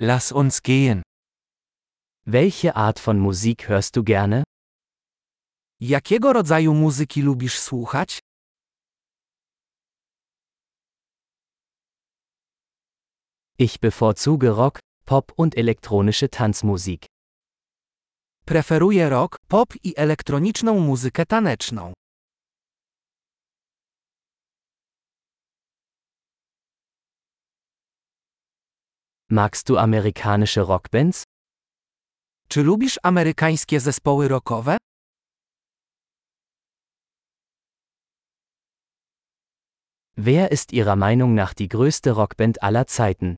Lass uns gehen. Welche Art von Musik hörst du gerne? Jakiego rodzaju muzyki lubisz słuchać? Ich bevorzuge Rock, Pop und elektronische Tanzmusik. Preferuję rock, pop i elektroniczną muzykę taneczną. Magst du amerikanische Rockbands? Czy lubisz amerykańskie zespoły rockowe? Wer ist Ihrer Meinung nach die größte Rockband aller Zeiten?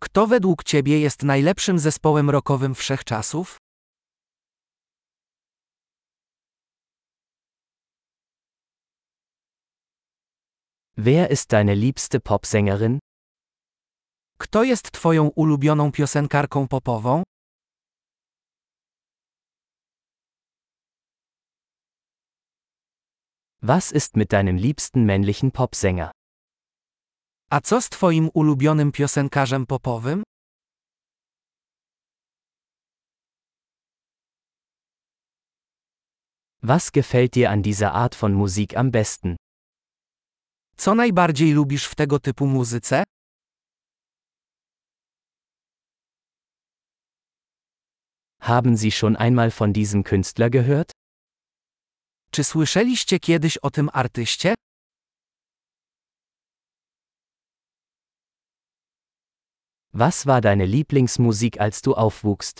Kto według ciebie jest najlepszym zespołem rockowym wszechczasów? Wer ist deine liebste Popsängerin? Kto jest twoją ulubioną piosenkarką popową? Was ist mit deinem liebsten männlichen Popsänger? A co z twoim ulubionym piosenkarzem popowym? Was gefällt dir an dieser Art von Musik am besten? Co najbardziej lubisz w tego typu muzyce? Haben Sie schon einmal von diesem Künstler gehört? Czy słyszeliście kiedyś o tym artyście? Was war deine Lieblingsmusik, als du aufwuchst?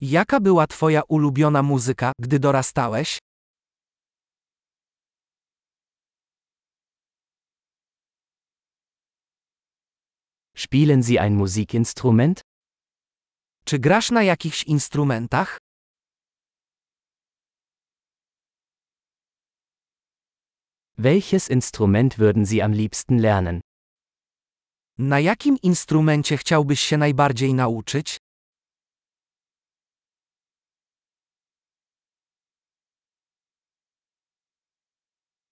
Jaka była twoja ulubiona muzyka, gdy dorastałeś? Spielen Sie ein Musikinstrument? Czy grasz na jakichś instrumentach? Welches Instrument würden Sie am liebsten lernen? Na jakim instrumencie chciałbyś się najbardziej nauczyć?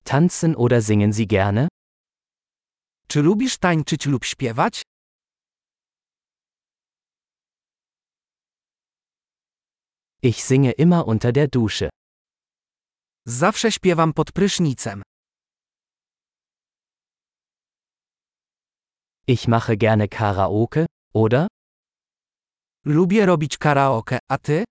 Tanzen oder singen Sie gerne? Czy lubisz tańczyć lub śpiewać? Ich singe immer unter der Dusche. Zawsze śpiewam pod prysznicem. Ich mache gerne Karaoke, oder? Lubię robić karaoke, a ty?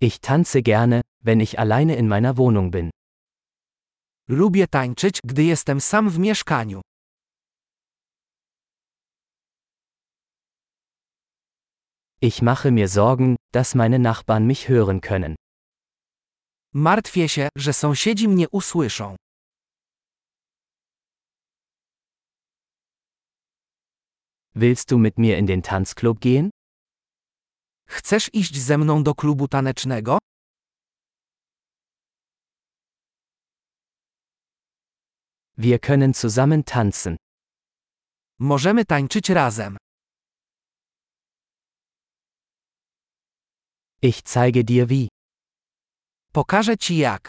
Ich tanze gerne, wenn ich alleine in meiner Wohnung bin. Lubię tańczyć, gdy jestem sam w mieszkaniu. Ich mache mir Sorgen, dass meine Nachbarn mich hören können. Martwię się, że sąsiedzi mnie usłyszą. Willst du mit mir in den Tanzclub gehen? Chcesz iść ze mną do klubu tanecznego? Wir können zusammen tanzen. Możemy tańczyć razem. Ich zeige dir wie. Pokażę ci jak.